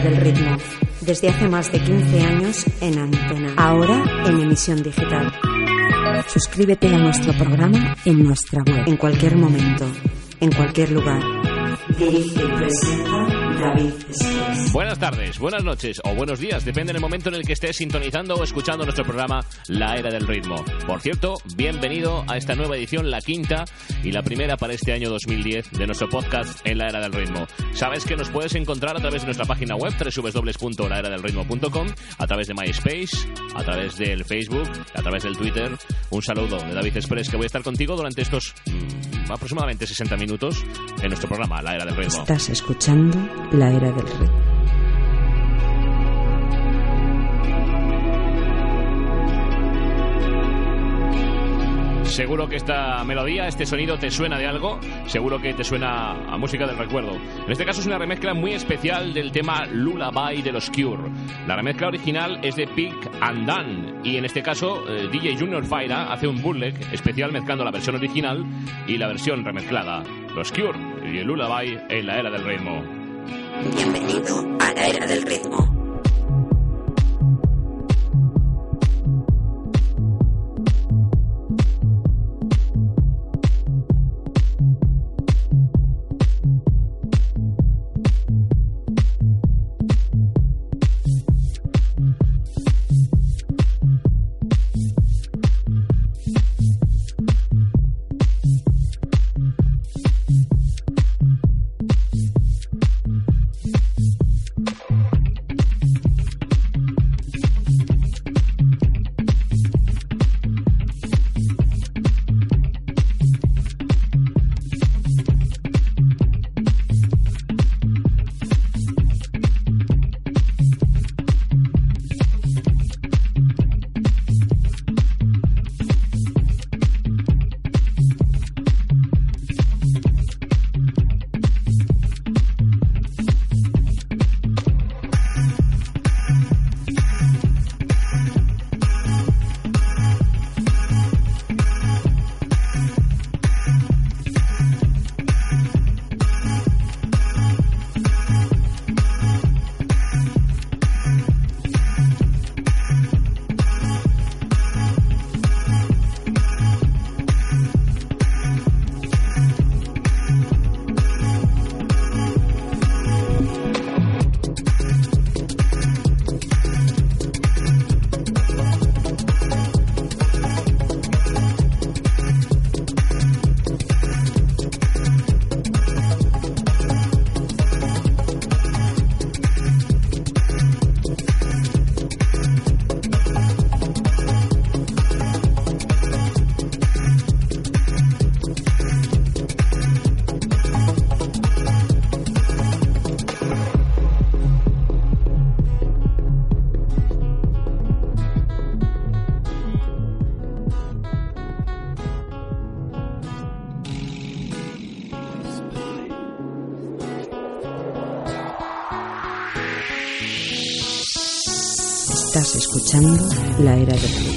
Del ritmo. Desde hace más de 15 años en antena. Ahora en emisión digital. Suscríbete a nuestro programa en nuestra web. En cualquier momento. En cualquier lugar. Dirige y presenta David. Buenas tardes, buenas noches o buenos días, depende del momento en el que estés sintonizando o escuchando nuestro programa La Era del Ritmo. Por cierto, bienvenido a esta nueva edición, la quinta y la primera para este año 2010 de nuestro podcast En la Era del Ritmo. Sabes que nos puedes encontrar a través de nuestra página web www.laeradelritmo.com, a través de MySpace, a través del Facebook, a través del Twitter. Un saludo de David Express que voy a estar contigo durante estos mm, aproximadamente 60 minutos en nuestro programa La Era del Ritmo. Estás escuchando la era del ritmo. Seguro que esta melodía, este sonido te suena de algo, seguro que te suena a música del recuerdo. En este caso es una remezcla muy especial del tema Lullaby de los Cure. La remezcla original es de Pick and Dan y en este caso eh, DJ Junior Faira hace un bootleg especial mezclando la versión original y la versión remezclada. Los Cure y el Lullaby en la era del ritmo. Bienvenido a la era del ritmo. Estás escuchando la era del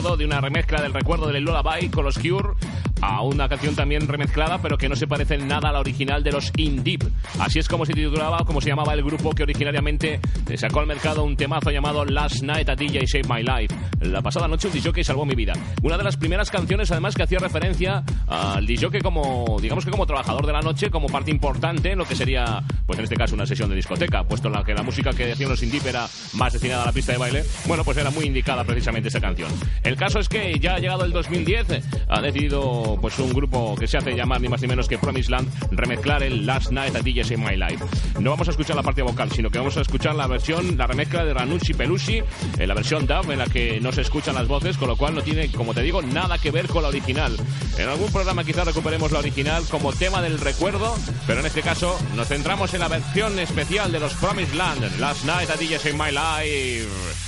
de una remezcla del recuerdo del Lullaby con los Cure a una canción también remezclada, pero que no se parece en nada a la original de los In Deep. Así es como se titulaba, como se llamaba el grupo que originariamente sacó al mercado un temazo llamado Last Night a DJ Save My Life. La pasada noche un DJ salvó mi vida. Una de las primeras canciones, además, que hacía referencia al DJ como, digamos que como trabajador de la noche, como parte importante en lo que sería, pues en este caso, una sesión de discoteca, puesto en la que la música que decían los In Deep era más destinada a la pista de baile. Bueno, pues era muy indicada precisamente esa canción. El caso es que ya ha llegado el 2010, ha decidido pues un grupo que se hace llamar ni más ni menos que Promised Land remezclar el Last Night at DJs in My Life. No vamos a escuchar la parte vocal, sino que vamos a escuchar la versión, la remezcla de Ranucci Pelusi, en eh, la versión dub en la que no se escuchan las voces, con lo cual no tiene, como te digo, nada que ver con la original. En algún programa quizás recuperemos la original como tema del recuerdo, pero en este caso nos centramos en la versión especial de los Promised Land, Last Night at DJs in My Life.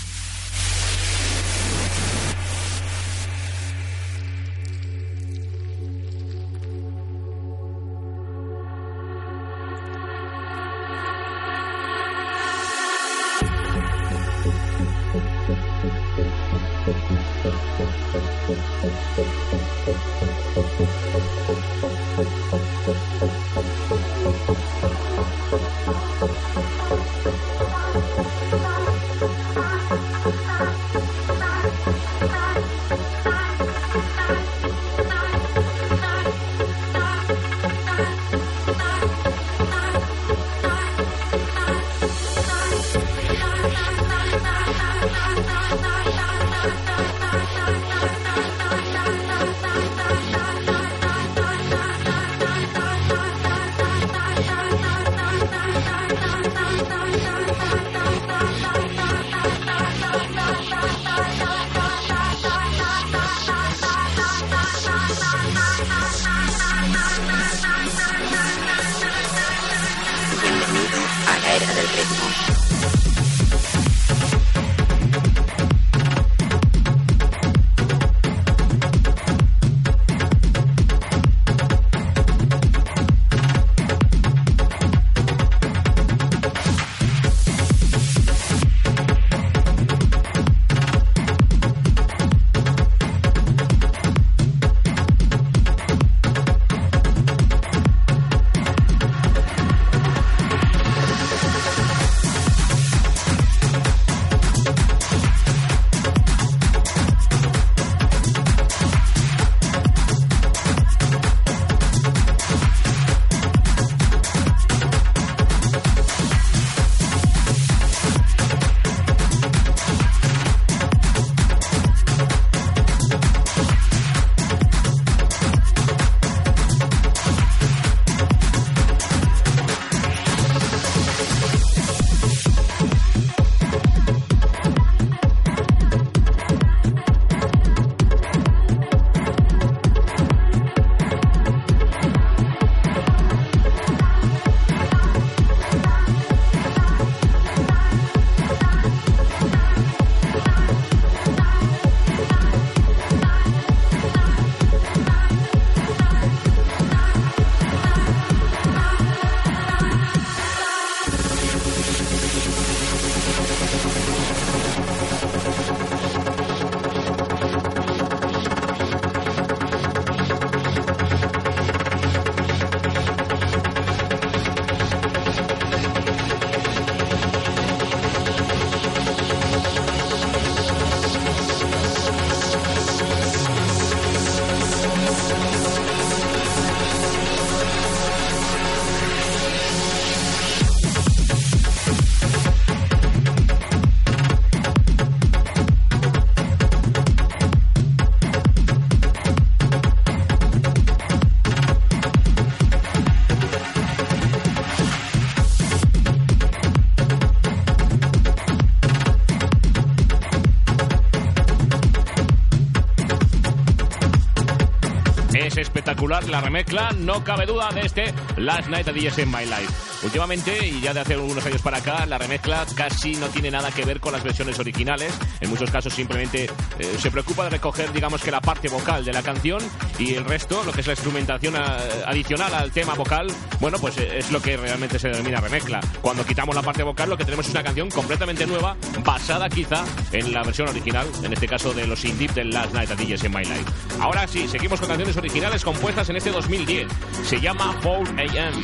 La remezcla, no cabe duda de este Last Night at DJs in My Life. Últimamente, y ya de hace algunos años para acá, la remezcla casi no tiene nada que ver con las versiones originales. En muchos casos simplemente eh, se preocupa de recoger, digamos que la parte vocal de la canción y el resto, lo que es la instrumentación eh, adicional al tema vocal, bueno, pues eh, es lo que realmente se denomina remezcla. Cuando quitamos la parte vocal, lo que tenemos es una canción completamente nueva, basada quizá en la versión original, en este caso de los indie del Last Night at DJs in My Life. Ahora sí, seguimos con canciones originales compuestas en este 2010. Se llama 4 AM.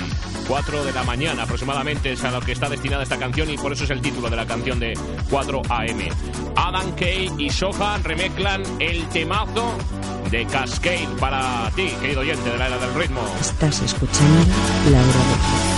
4 de la mañana aproximadamente es a lo que está destinada esta canción y por eso es el título de la canción de 4 AM. Adam Kay y Sohan remezclan el temazo de Cascade para ti, querido oyente de la era del ritmo. Estás escuchando la era del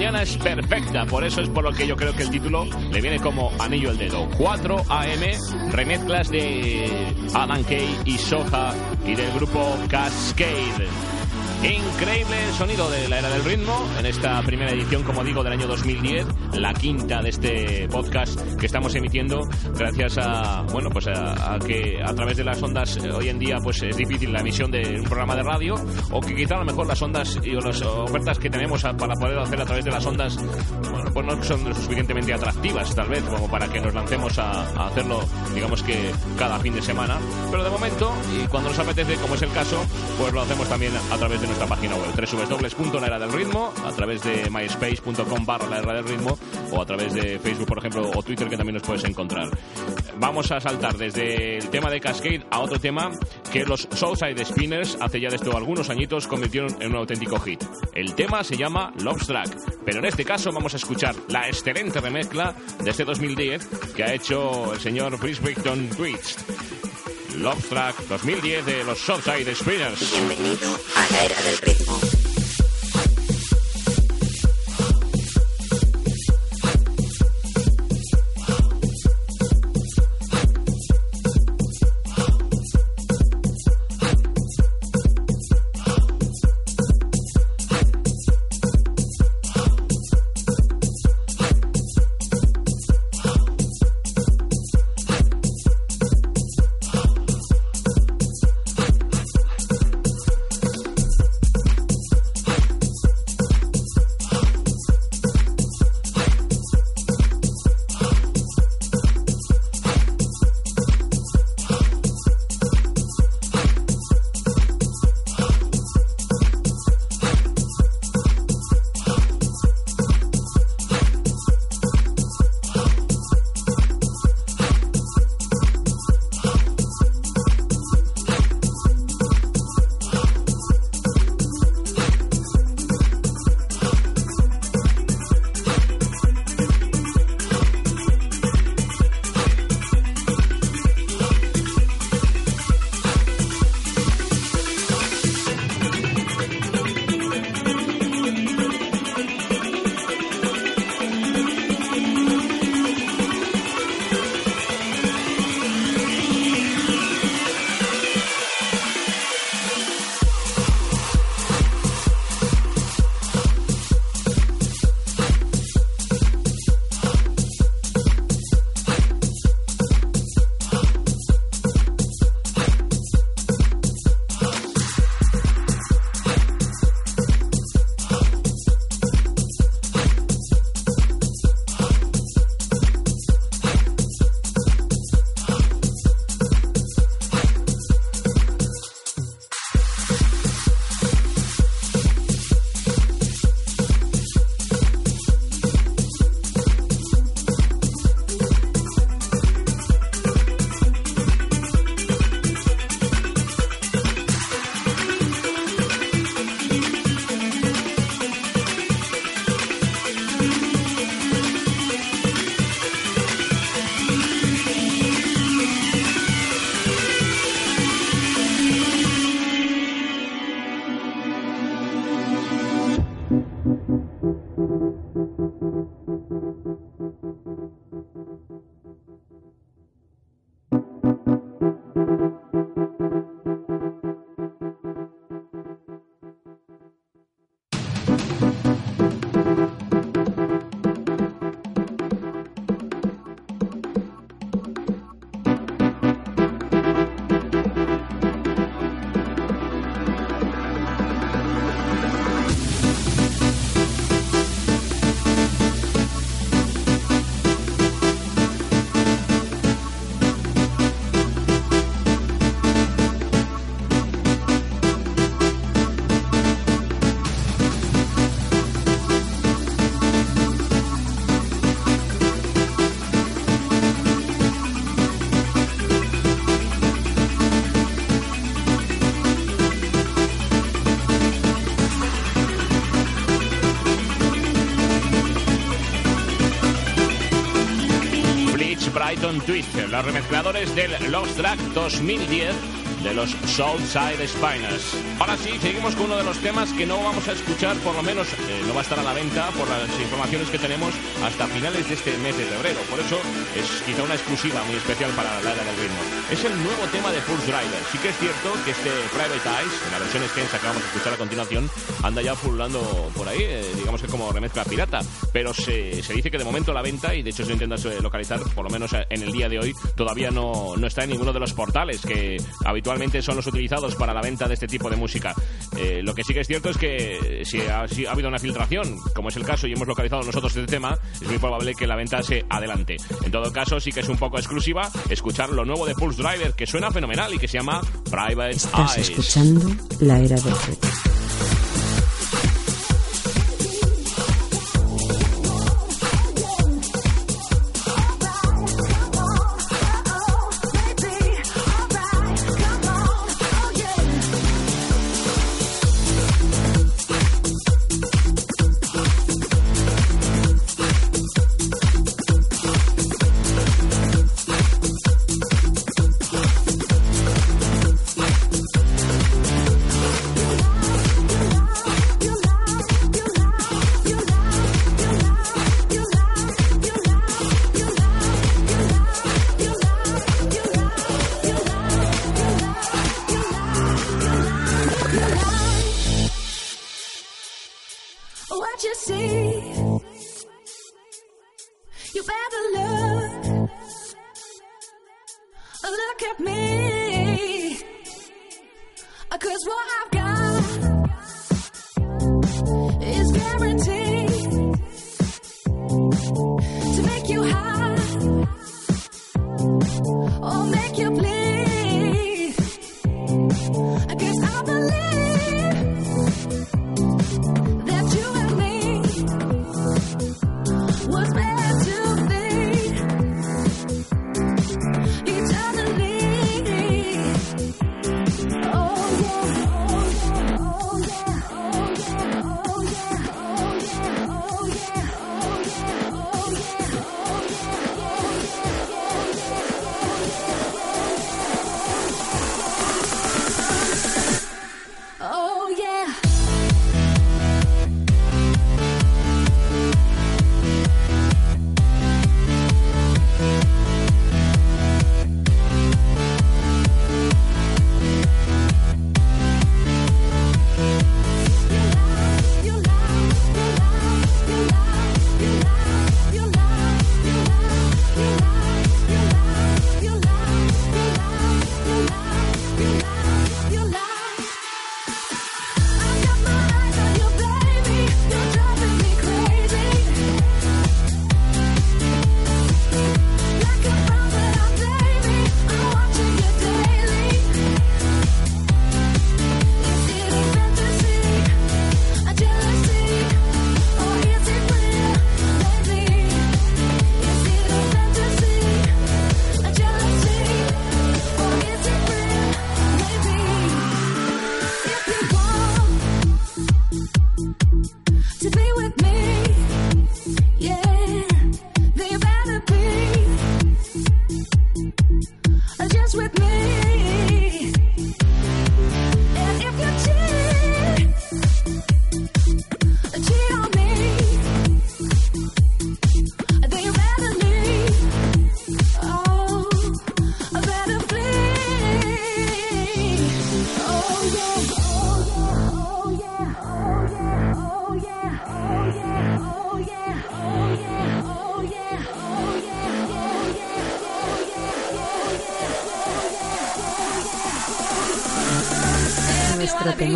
mañana es perfecta, por eso es por lo que yo creo que el título le viene como anillo al dedo. 4 AM, remezclas de Adam Kay y Soja y del grupo Cascade. Increíble sonido de la era del ritmo en esta primera edición, como digo, del año 2010, la quinta de este podcast que estamos emitiendo gracias a, bueno, pues a, que a través de las ondas eh, hoy en día pues es difícil la emisión de un programa de radio o que quizá a lo mejor las ondas y las ofertas que tenemos para poder hacer a través de las ondas, bueno, pues no son suficientemente atractivas tal vez como para que nos lancemos a hacerlo, digamos que cada fin de semana, pero de momento y cuando nos apetece, como es el caso, pues lo hacemos también a través de nuestra página web, www.laera del ritmo, a través de myspace.com barra la era del ritmo o a través de Facebook, por ejemplo, o Twitter, que también nos puedes encontrar. Vamos a saltar desde el tema de Cascade a otro tema que los Soulside Spinners, hace ya de esto algunos añitos, convirtieron en un auténtico hit. El tema se llama Love Track, pero en este caso vamos a escuchar la excelente remezcla de este 2010 que ha hecho el señor Chris Victon Twitch. Love Track 2010 de los Southside Spinners. Bienvenido a la era del ritmo. Twist, los remezcladores del Lost Track 2010 de los Soulside Spiners. Ahora sí, seguimos con uno de los temas que no vamos a escuchar, por lo menos eh, no va a estar a la venta por las informaciones que tenemos hasta finales de este mes de febrero. Por eso es quizá una exclusiva muy especial para la era del ritmo. Es el nuevo tema de Pulse Driver. Sí que es cierto que este Private Eyes, en la versión extensa que vamos a escuchar a continuación, anda ya pululando por ahí, eh, digamos que como remezcla pirata. Pero se, se, dice que de momento la venta, y de hecho intentas eh, localizar, por lo menos en el día de hoy, todavía no, no está en ninguno de los portales que habitualmente son los utilizados para la venta de este tipo de música. Eh, lo que sí que es cierto es que si ha, si ha, habido una filtración, como es el caso, y hemos localizado nosotros este tema, es muy probable que la venta se adelante. En todo caso, sí que es un poco exclusiva escuchar lo nuevo de Pulse Driver, que suena fenomenal y que se llama Private Estás Eyes. escuchando la era del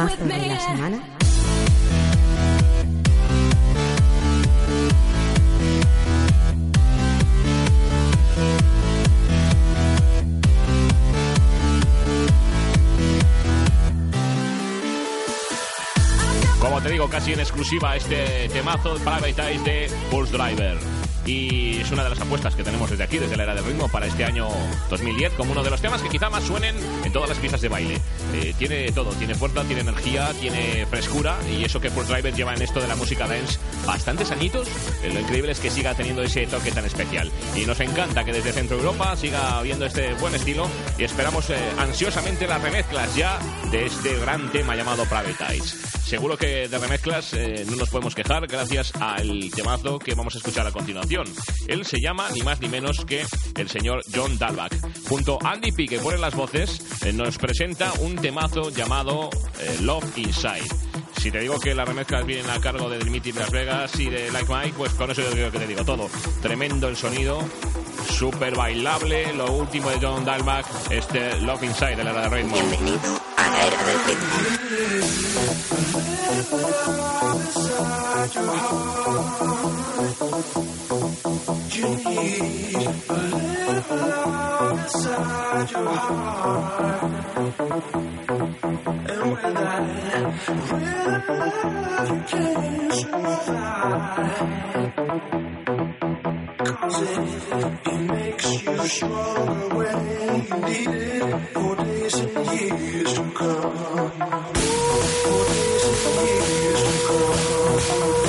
temazo de la semana? Como te digo, casi en exclusiva este temazo Private Eyes de Pulse Driver. Y es una de las apuestas que tenemos desde aquí, desde la era del ritmo, para este año 2010, como uno de los temas que quizá más suenen en todas las pistas de baile. Eh, tiene todo, tiene fuerza, tiene energía, tiene frescura, y eso que Pulse Driver lleva en esto de la música dance bastantes añitos, eh, lo increíble es que siga teniendo ese toque tan especial. Y nos encanta que desde Centro Europa siga habiendo este buen estilo, y esperamos eh, ansiosamente las remezclas ya de este gran tema llamado Private Eyes. Seguro que de remezclas eh, no nos podemos quejar gracias al temazo que vamos a escuchar a continuación. Él se llama ni más ni menos que el señor John Dalbach. Junto a Andy P, que pone las voces, eh, nos presenta un temazo llamado eh, Love Inside. Si te digo que las remezclas vienen a cargo de Dimitri Las Vegas y de Like Mike, pues con eso yo creo que te digo todo. Tremendo el sonido, súper bailable. Lo último de John Dalbach, este Love Inside de la de. Bienvenido side of everything. Cause it, it push when you need it for days and years to come. For days and years to come.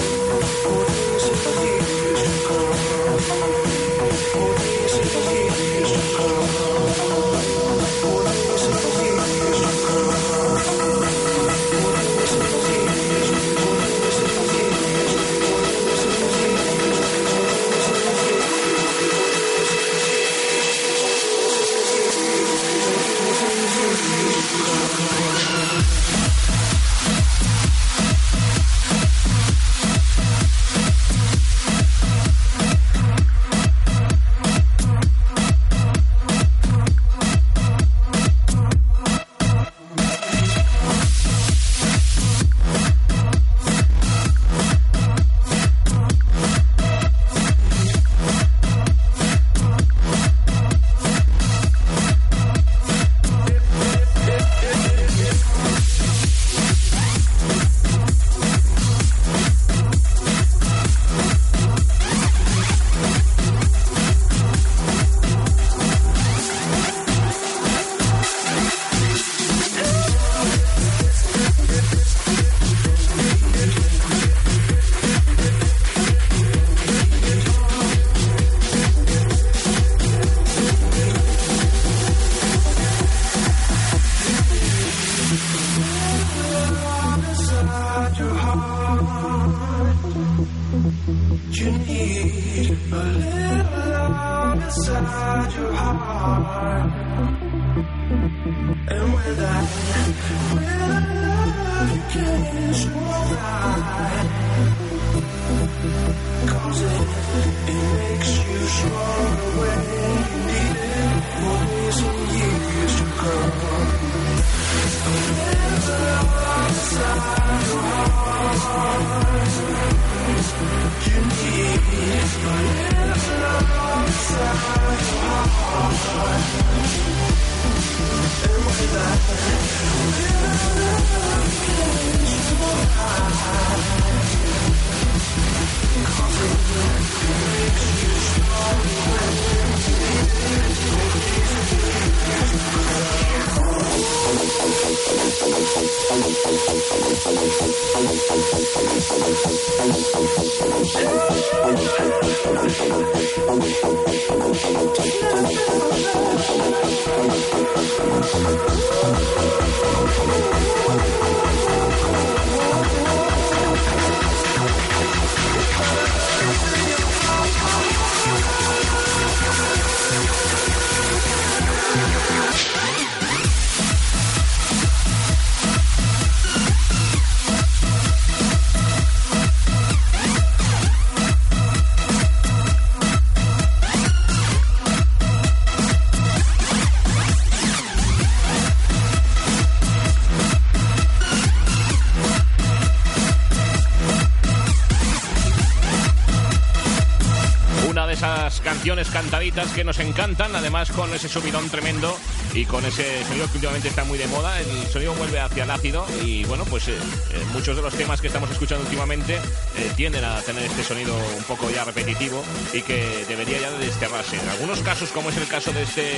Canciones cantaditas que nos encantan, además con ese subidón tremendo y con ese sonido que últimamente está muy de moda, el sonido vuelve hacia el ácido y bueno, pues eh, eh, muchos de los temas que estamos escuchando últimamente eh, tienden a tener este sonido un poco ya repetitivo y que debería ya de desterrarse. En algunos casos, como es el caso de este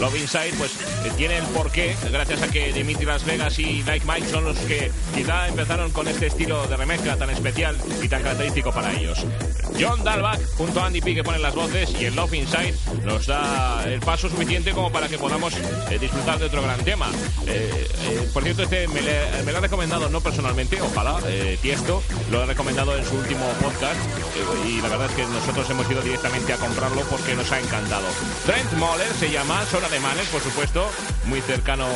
Love Inside, pues eh, tiene el porqué gracias a que Dimitri Las Vegas y Like Mike son los que quizá empezaron con este estilo de remezcla tan especial y tan característico para ellos. John Dalbach junto a Andy P que ponen las voces y el Love Inside nos da el paso suficiente como para que podamos eh, disfrutar de otro gran tema. Eh, eh, por cierto, este me, le- me lo ha recomendado no personalmente, ojalá, eh, Tiesto, lo ha recomendado su último podcast eh, y la verdad es que nosotros hemos ido directamente a comprarlo porque nos ha encantado. Trent Moller se llama, son alemanes, por supuesto, muy cercano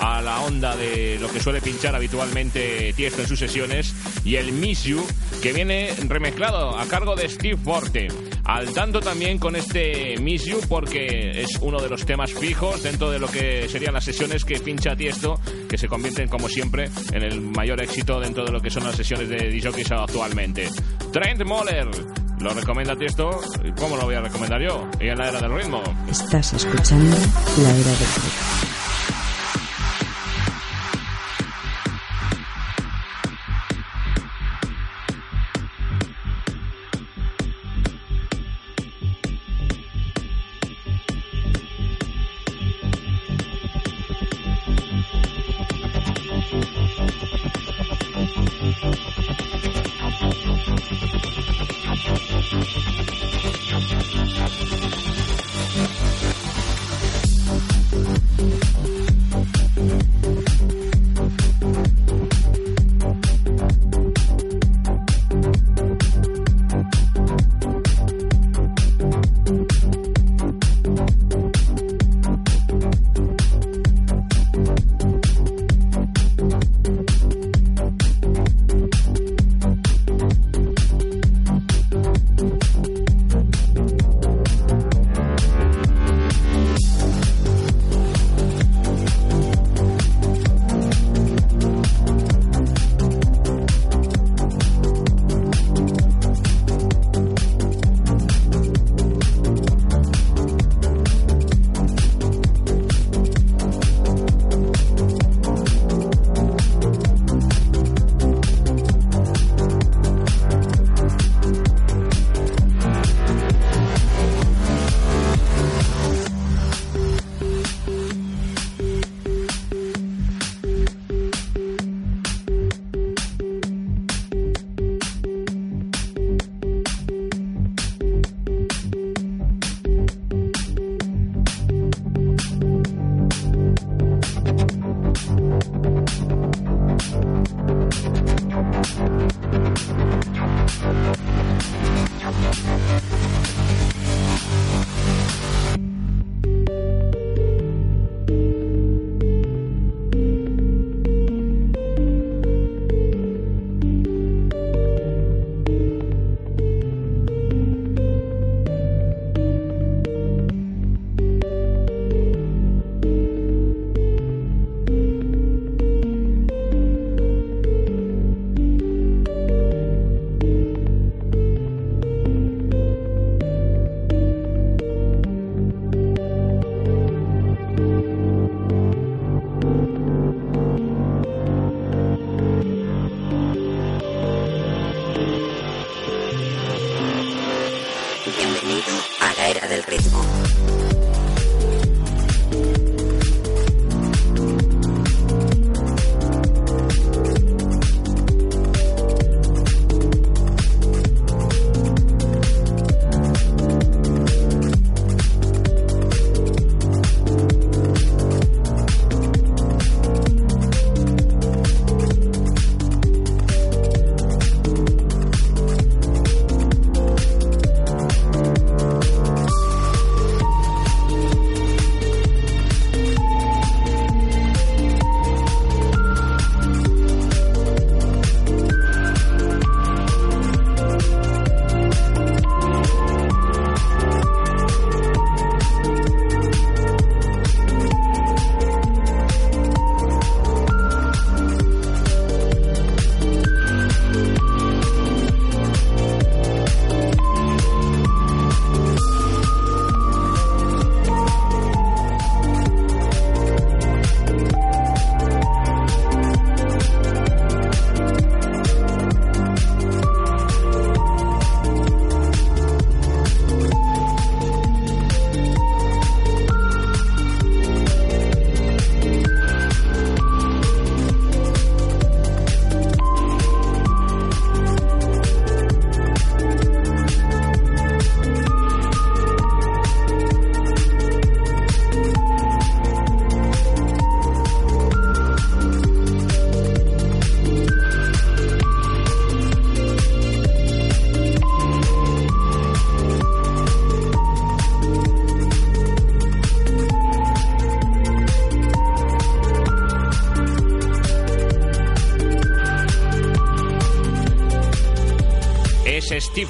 a la onda de lo que suele pinchar habitualmente Tiesto en sus sesiones y el Miss You que viene remezclado a cargo de Steve Forte. Al tanto también con este Miss You porque es uno de los temas fijos dentro de lo que serían las sesiones que pincha Tiesto, que se convierten como siempre en el mayor éxito dentro de lo que son las sesiones de DJs actualmente. Trent Moller lo recomienda Tiesto, ¿cómo lo voy a recomendar yo? Y en la era del ritmo. Estás escuchando La Era del Ritmo.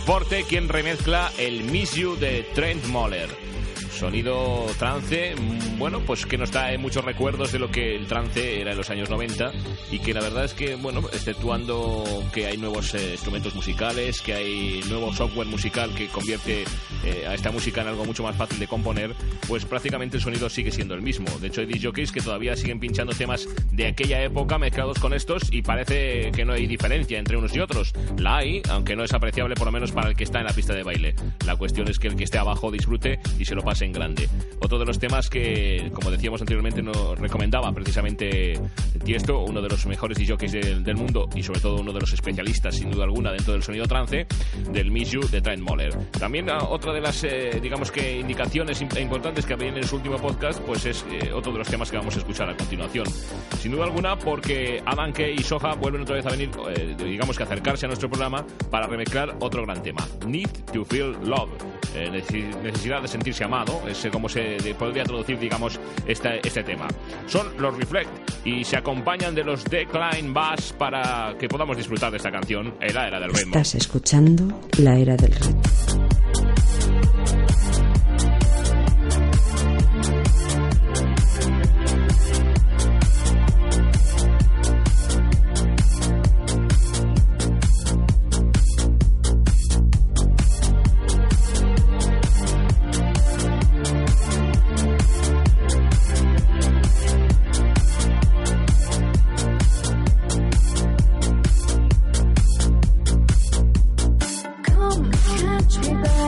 Forte quien remezcla el Miss You de Trent Moller. Sonido trance, mm, bueno, pues que nos trae muchos recuerdos de lo que el trance era en los años 90 y que la verdad es que, bueno, exceptuando que hay nuevos eh, instrumentos musicales, que hay nuevo software musical que convierte eh, a esta música en algo mucho más fácil de componer, pues prácticamente el sonido sigue siendo el mismo. De hecho, hay DJs que todavía siguen pinchando temas de aquella época mezclados con estos y parece que no hay diferencia entre unos y otros. La hay, aunque no es apreciable por lo menos para el que está en la pista de baile. La cuestión es que el que esté abajo disfrute y se lo pase en grande. Otro de los temas que, como decíamos anteriormente, nos recomendaba precisamente Tiesto, uno de los mejores DJs del, del mundo y sobre todo uno de los especialistas, sin duda alguna, dentro del sonido trance, del Miss You de Trent Moller. También ah, otra de las, eh, digamos que, indicaciones im- importantes que había en su último podcast, pues es eh, otro de los temas que vamos a escuchar a continuación. Sin duda alguna, porque Adam Kay y Soja vuelven otra vez a venir, eh, digamos que acercarse a nuestro programa para remezclar otro gran tema, Need to Feel Love. Eh, necesi- necesidad de sentirse amado, es eh, como se podría traducir, digamos, este, este tema. Son los Reflect y se acompañan de los Decline Bass para que podamos disfrutar de esta canción, la era del ritmo. Estás escuchando La Era del Ritmo. She's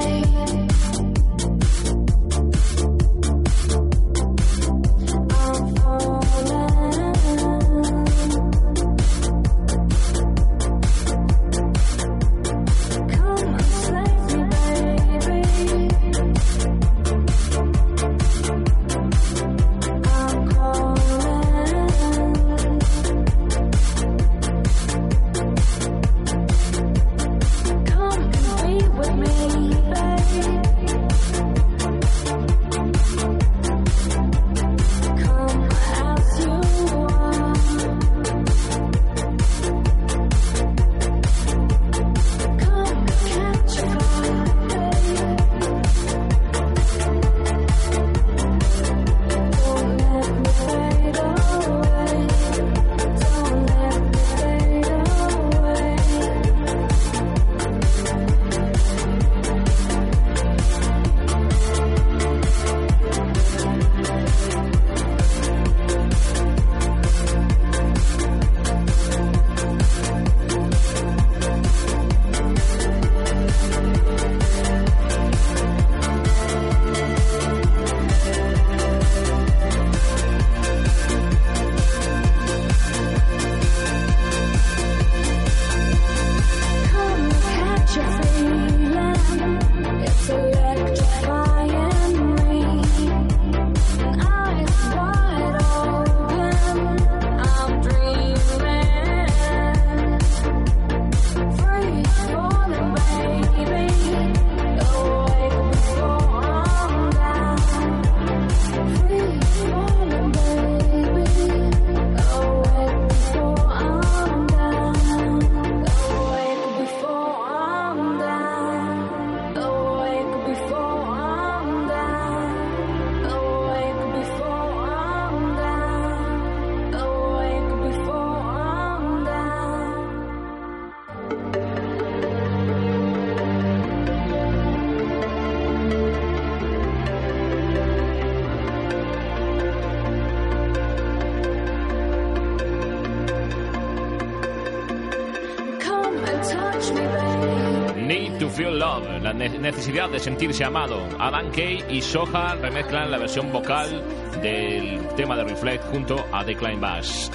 necesidad de sentirse amado. Adam Kay y Soja remezclan la versión vocal del tema de Reflect junto a Decline Bass.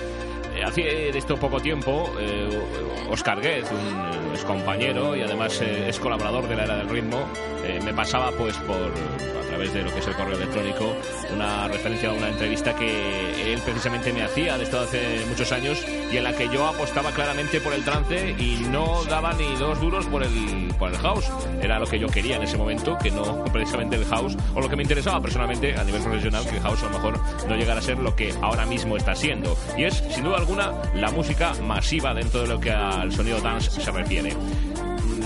Eh, Hace de esto poco tiempo, eh, Oscar Guez, un ex compañero y además eh, es colaborador de la era del ritmo, eh, me pasaba pues por a través de lo que es el correo electrónico una referencia a una entrevista que él precisamente me hacía de esto hace muchos años y en la que yo apostaba claramente por el trance y no daba ni dos duros por el, por el house. Era lo que yo quería en ese momento, que no precisamente el house, o lo que me interesaba personalmente a nivel profesional, que el house a lo mejor no llegara a ser lo que ahora mismo está siendo. Y es, sin duda alguna, la música masiva dentro de lo que al sonido dance se refiere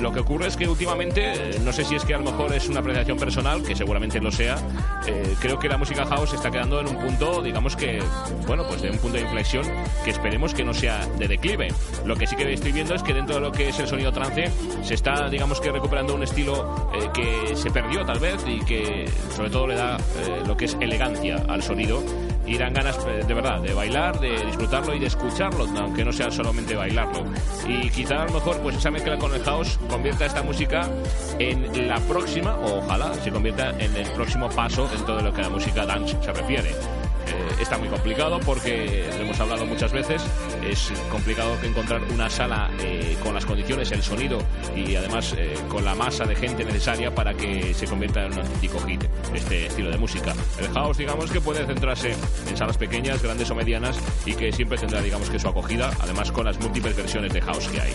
lo que ocurre es que últimamente, eh, no sé si es que a lo mejor es una apreciación personal, que seguramente lo sea, eh, creo que la música house está quedando en un punto, digamos que, bueno, pues de un punto de inflexión que esperemos que no sea de declive. Lo que sí que estoy viendo es que dentro de lo que es el sonido trance se está, digamos que recuperando un estilo eh, que se perdió tal vez y que sobre todo le da lo que es elegancia al sonido y dan ganas eh, de verdad de bailar, de disfrutarlo y de escucharlo, aunque no sea solamente bailarlo. Y quizá a lo mejor pues esa mezcla con el house convierta esta música en la próxima, o ojalá se convierta en el próximo paso dentro de lo que la música dance se refiere. Eh, está muy complicado porque lo hemos hablado muchas veces. Es complicado encontrar una sala eh, con las condiciones, el sonido y además eh, con la masa de gente necesaria para que se convierta en un auténtico hit este estilo de música. El house, digamos que puede centrarse en salas pequeñas, grandes o medianas y que siempre tendrá, digamos que su acogida, además con las múltiples versiones de house que hay.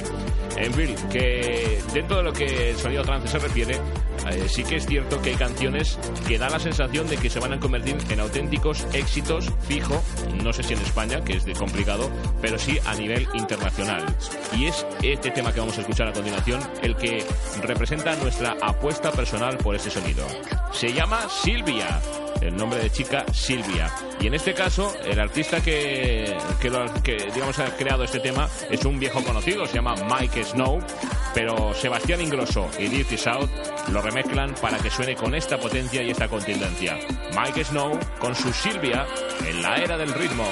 En fin, que dentro de lo que el sonido trance se refiere, sí que es cierto que hay canciones que dan la sensación de que se van a convertir en auténticos éxitos fijo, no sé si en España, que es de complicado, pero sí a nivel internacional. Y es este tema que vamos a escuchar a continuación el que representa nuestra apuesta personal por ese sonido. Se llama Silvia el nombre de chica Silvia. Y en este caso, el artista que, que, digamos, ha creado este tema es un viejo conocido, se llama Mike Snow, pero Sebastián Ingrosso y Dirty South lo remezclan para que suene con esta potencia y esta contundencia. Mike Snow con su Silvia en la era del ritmo.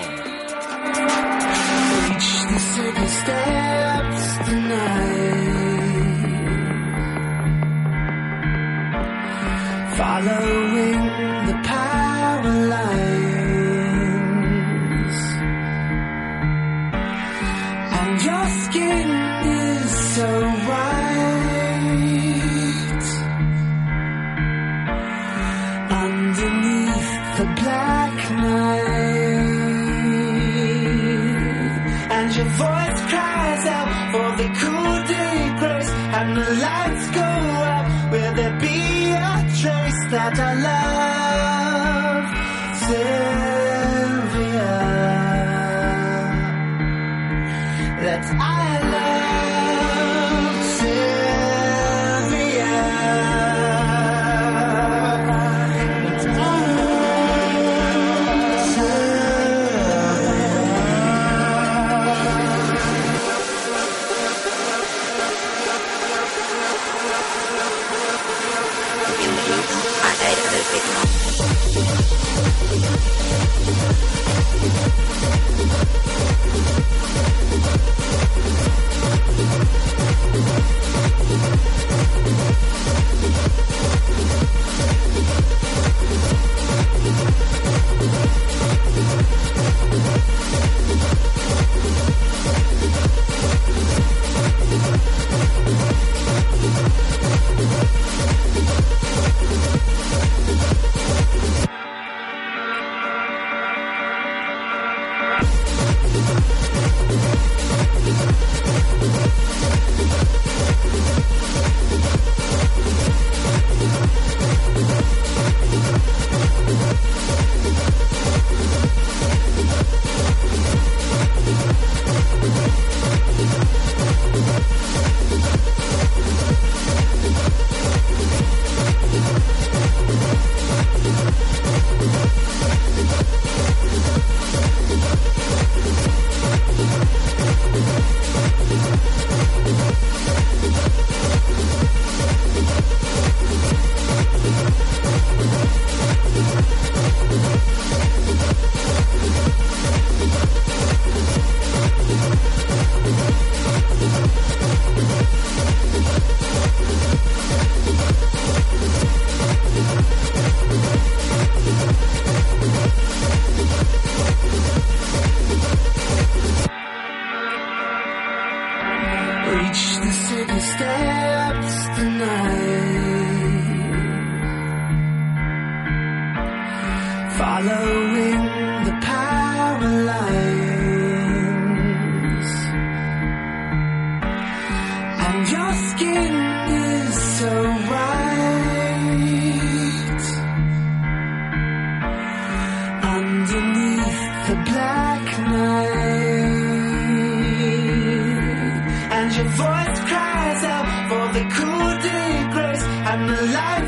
I'm alive.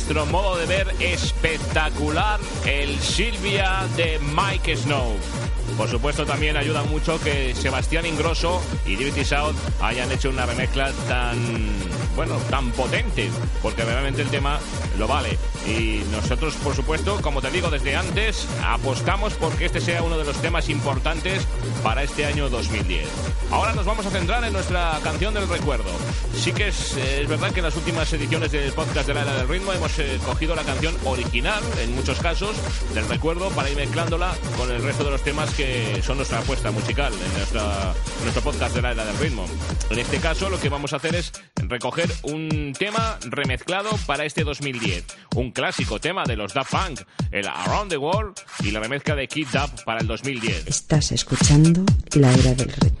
Nuestro modo de ver, espectacular el Silvia de Mike Snow. Por supuesto, también ayuda mucho que Sebastián Ingrosso y Liberty South hayan hecho una remezcla tan, bueno, tan potente, porque realmente el tema lo vale. Y nosotros, por supuesto, como te digo desde antes, apostamos porque este sea uno de los temas importantes para este año 2010. Ahora nos vamos a centrar en nuestra canción del recuerdo. Sí que es, eh, es verdad que en las últimas ediciones del podcast de la era del ritmo hemos eh, cogido la canción original, en muchos casos, del recuerdo para ir mezclándola con el resto de los temas que son nuestra apuesta musical en, nuestra, nuestro podcast de la era del ritmo. En este caso lo que vamos a hacer es recoger un tema remezclado para este 2010. Un clásico tema de los Daft Punk, el Around the World y la remezcla de Kid Up para el 2010. Estás escuchando La Era del Ritmo.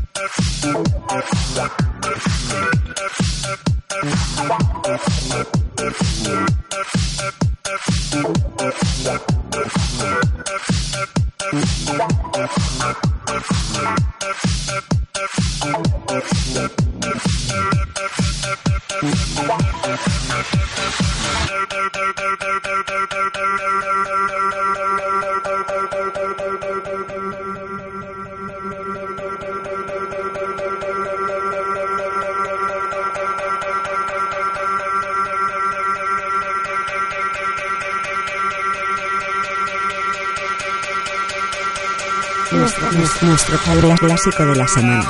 nuestro clásico de la semana.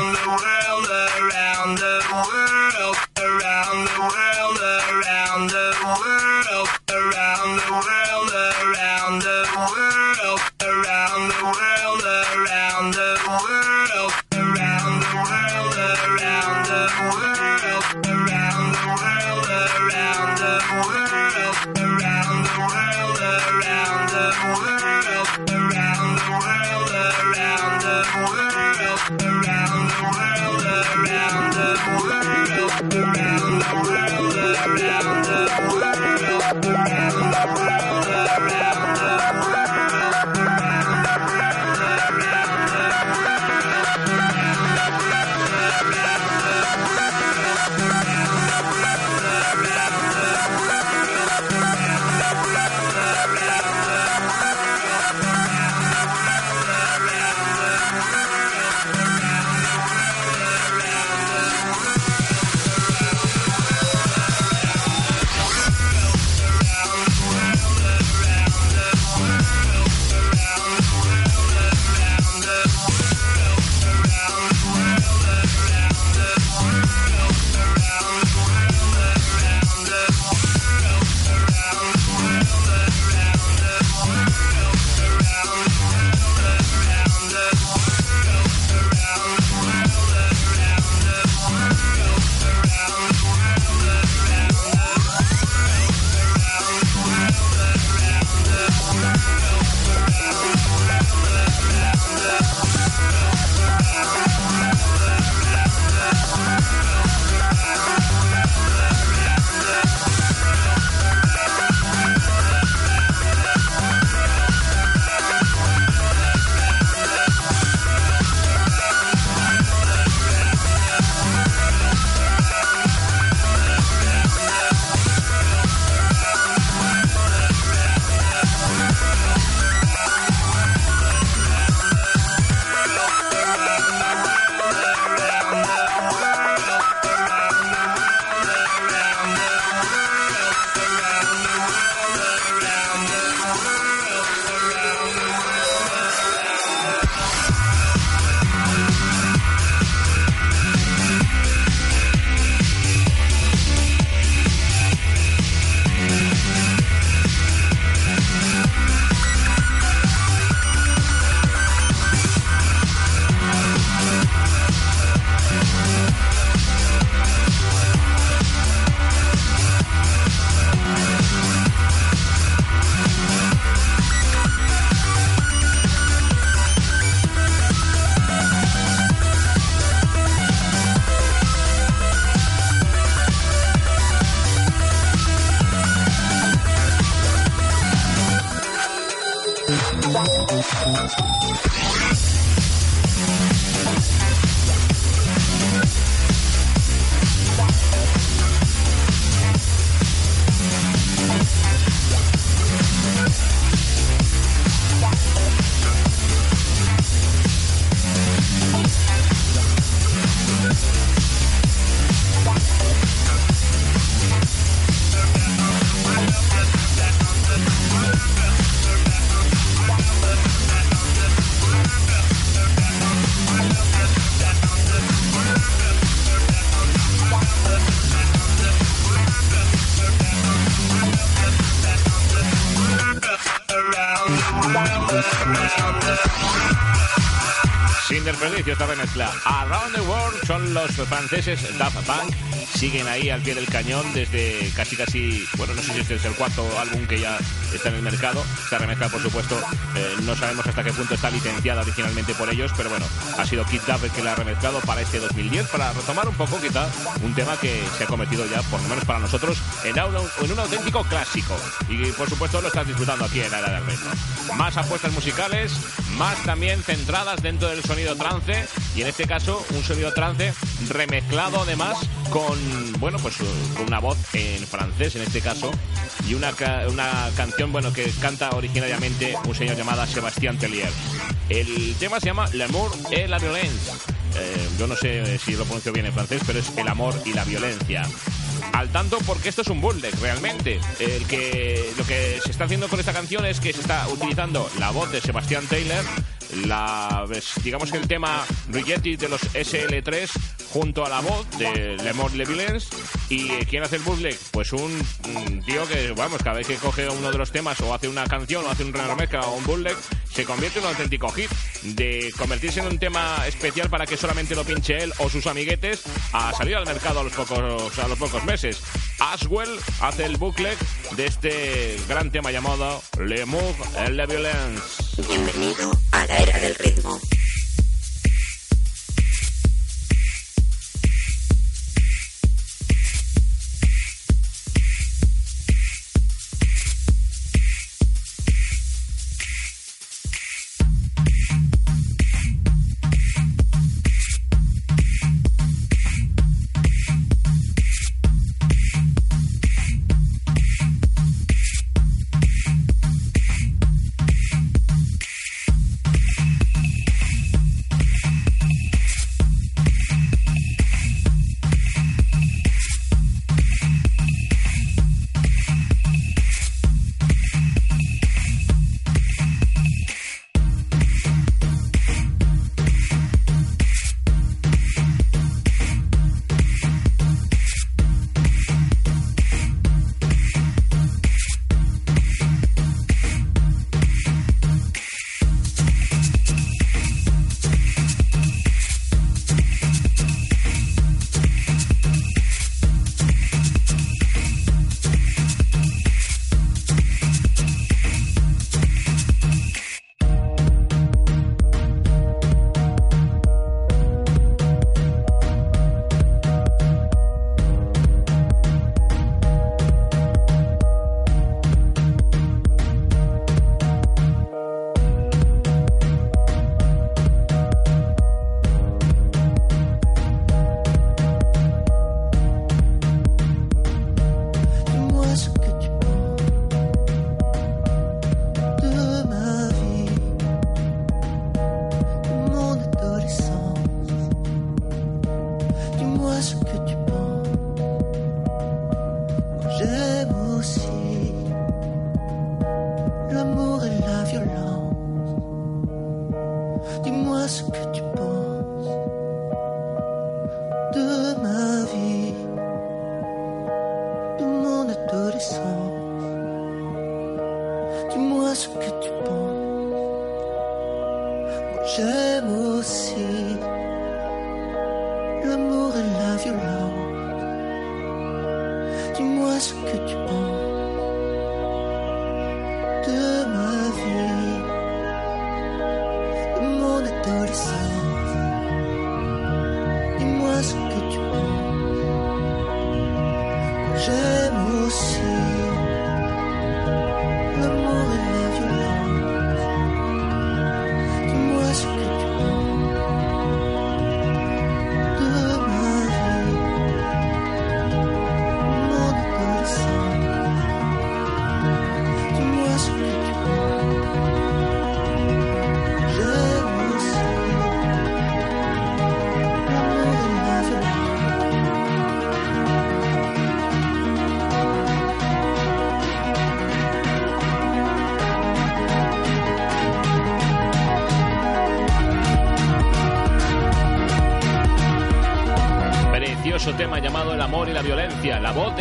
Around the World son los franceses Daft Punk. Siguen ahí al pie del cañón desde casi casi, bueno, no sé si este es el cuarto álbum que ya está en el mercado. Esta remezcla, por supuesto, eh, no sabemos hasta qué punto está licenciada originalmente por ellos, pero bueno, ha sido Kid Duff el que la ha remezclado para este 2010, para retomar un poco quizá un tema que se ha cometido ya, por lo menos para nosotros, en, en un auténtico clásico. Y por supuesto lo estás disfrutando aquí en la era del ritmo. Más apuestas musicales, más también centradas dentro del sonido trance, y en este caso un sonido trance remezclado además con, bueno, pues eh, con una voz en francés en este caso, y una, una canción, bueno, que canta originariamente un señor llamado Sébastien Tellier. El tema se llama L'amour et la violence. Eh, yo no sé si lo pronuncio bien en francés, pero es el amor y la violencia. Al tanto porque esto es un bootleg realmente. El que lo que se está haciendo con esta canción es que se está utilizando la voz de Sebastián Taylor, la ves- digamos que el tema Rigetti de los SL3 junto a la voz de Le Mort Le Villains y quién hace el bootleg pues un, tío que vamos cada vez que coge uno de los temas o hace una canción o hace una remezcla o un bootleg se convierte en un auténtico hit. De convertirse en un tema especial para que solamente lo pinche él o sus amiguetes a salir al mercado a los pocos a los pocos meses. Aswell hace el bootleg de este gran tema llamado Le Move et Violence Bienvenido a la era del ritmo.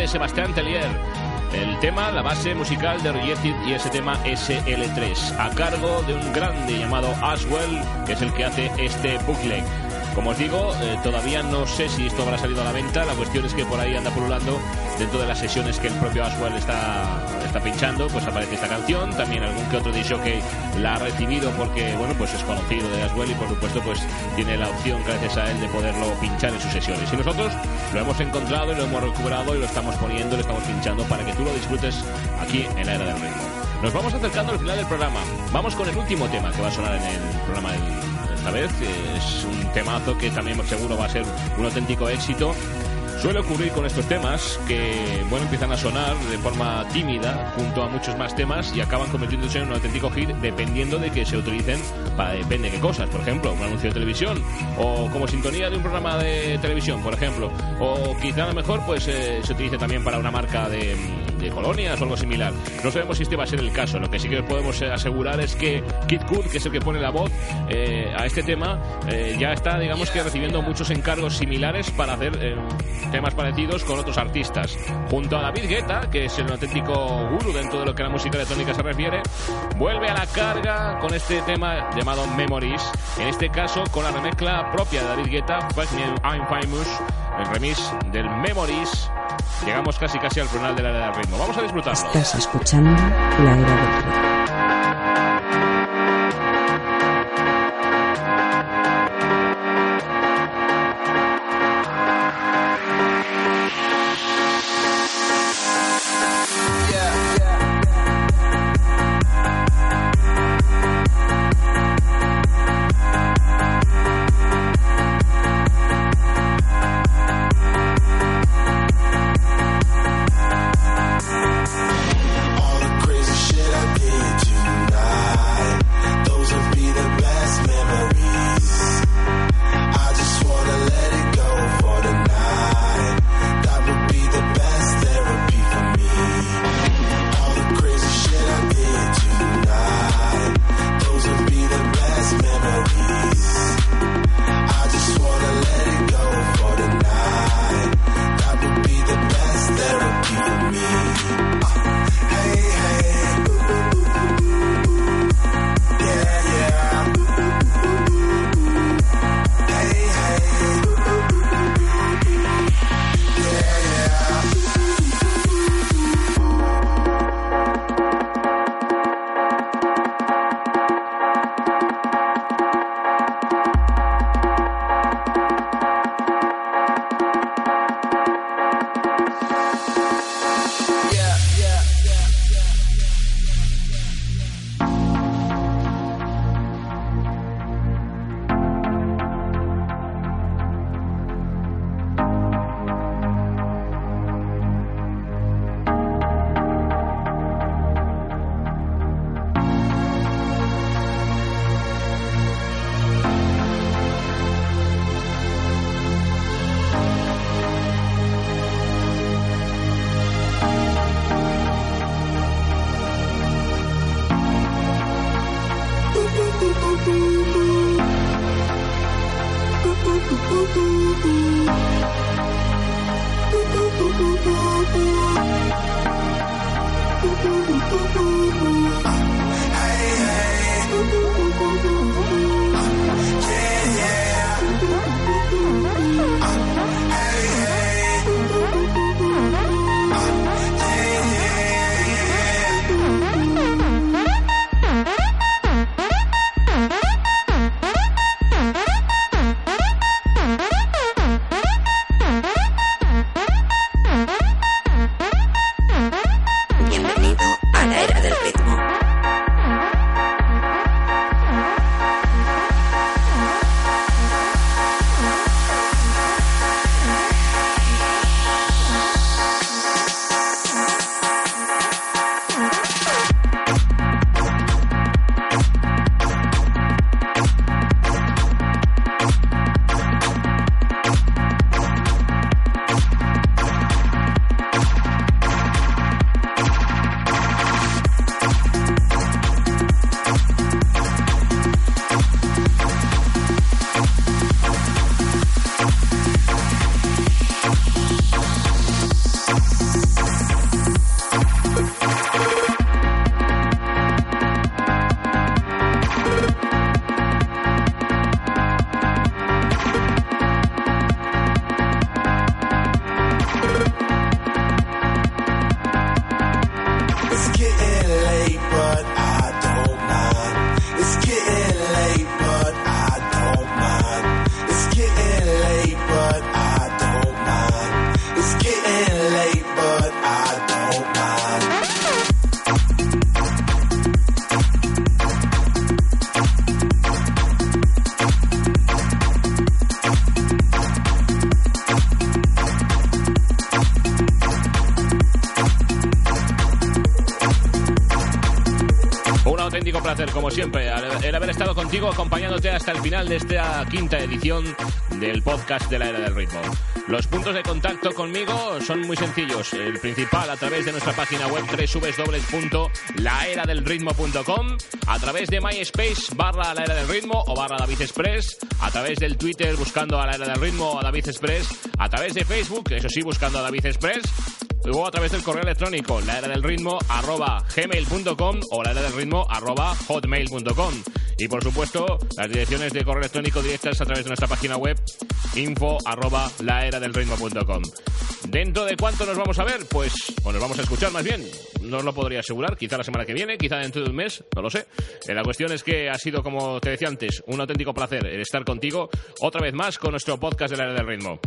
De Sebastián Tellier. El tema, la base musical de Rejected y ese tema SL3, a cargo de un grande llamado Aswell, que es el que hace este booklet. Como os digo, eh, todavía no sé si esto habrá salido a la venta. La cuestión es que por ahí anda pululando dentro de las sesiones que el propio Aswell está, está pinchando, pues aparece esta canción. También algún que otro que la ha recibido porque, bueno, pues es conocido de Aswell y por supuesto pues tiene la opción gracias a él de poderlo pinchar en sus sesiones. Y nosotros lo hemos encontrado y lo hemos recuperado y lo estamos poniendo, lo estamos pinchando para que tú lo disfrutes aquí en la era del ritmo. Nos vamos acercando al final del programa. Vamos con el último tema que va a sonar en el programa del esta vez. Es un temazo que también seguro va a ser un auténtico éxito. Suele ocurrir con estos temas que, bueno, empiezan a sonar de forma tímida junto a muchos más temas y acaban convirtiéndose en un auténtico hit dependiendo de que se utilicen para depende de qué cosas. Por ejemplo, un anuncio de televisión o como sintonía de un programa de televisión, por ejemplo. O quizá a lo mejor pues eh, se utilice también para una marca de, colonias o algo similar. No sabemos si este va a ser el caso. Lo que sí que podemos eh, asegurar es que Kid Kud, que es el que pone la voz eh, a este tema, eh, ya está, digamos que recibiendo muchos encargos similares para hacer eh, temas parecidos con otros artistas. Junto a David Guetta, que es el auténtico guru dentro de lo que a la música electrónica se refiere, vuelve a la carga con este tema llamado Memories. En este caso, con la remezcla propia de David Guetta, Fuck Me I'm Famous, el remix del Memories. Llegamos casi casi al final de la era del ritmo. Vamos a disfrutarlo. Estás escuchando la era del ritmo. Del podcast de la Era del Ritmo. Los puntos de contacto conmigo son muy sencillos. El principal a través de nuestra página web www.laeradelritmo.com, a través de MySpace barra la era del ritmo o barra David Express, a través del Twitter buscando a la era del ritmo o a David Express, a través de Facebook, eso sí, buscando a David Express, Luego a través del correo electrónico, la era del ritmo arroba gmail.com o la era del ritmo arroba hotmail.com. Y por supuesto, las direcciones de correo electrónico directas a través de nuestra página web info arroba la era del ritmo.com. ¿Dentro de cuánto nos vamos a ver? Pues, o nos vamos a escuchar más bien. No os lo podría asegurar, quizá la semana que viene, quizá dentro de un mes, no lo sé. Eh, La cuestión es que ha sido, como te decía antes, un auténtico placer el estar contigo otra vez más con nuestro podcast de la era del ritmo.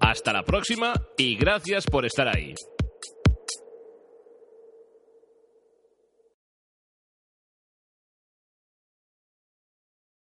Hasta la próxima y gracias por estar ahí.